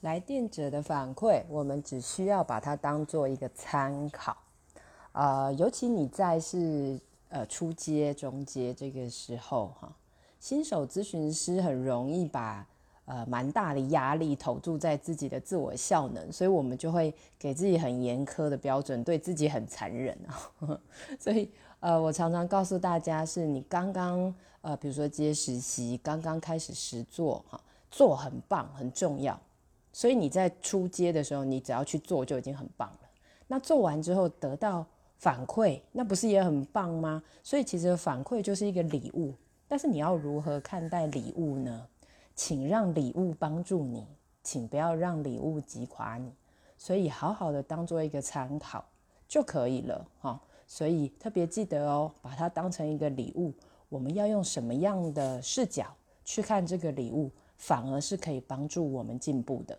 来电者的反馈，我们只需要把它当做一个参考。呃，尤其你在是呃初阶、中阶这个时候哈，新手咨询师很容易把呃蛮大的压力投注在自己的自我效能，所以我们就会给自己很严苛的标准，对自己很残忍啊。所以呃，我常常告诉大家，是你刚刚呃，比如说接实习，刚刚开始实做哈，做很棒，很重要。所以你在出街的时候，你只要去做就已经很棒了。那做完之后得到反馈，那不是也很棒吗？所以其实反馈就是一个礼物，但是你要如何看待礼物呢？请让礼物帮助你，请不要让礼物击垮你。所以好好的当做一个参考就可以了哈。所以特别记得哦，把它当成一个礼物。我们要用什么样的视角去看这个礼物？反而是可以帮助我们进步的。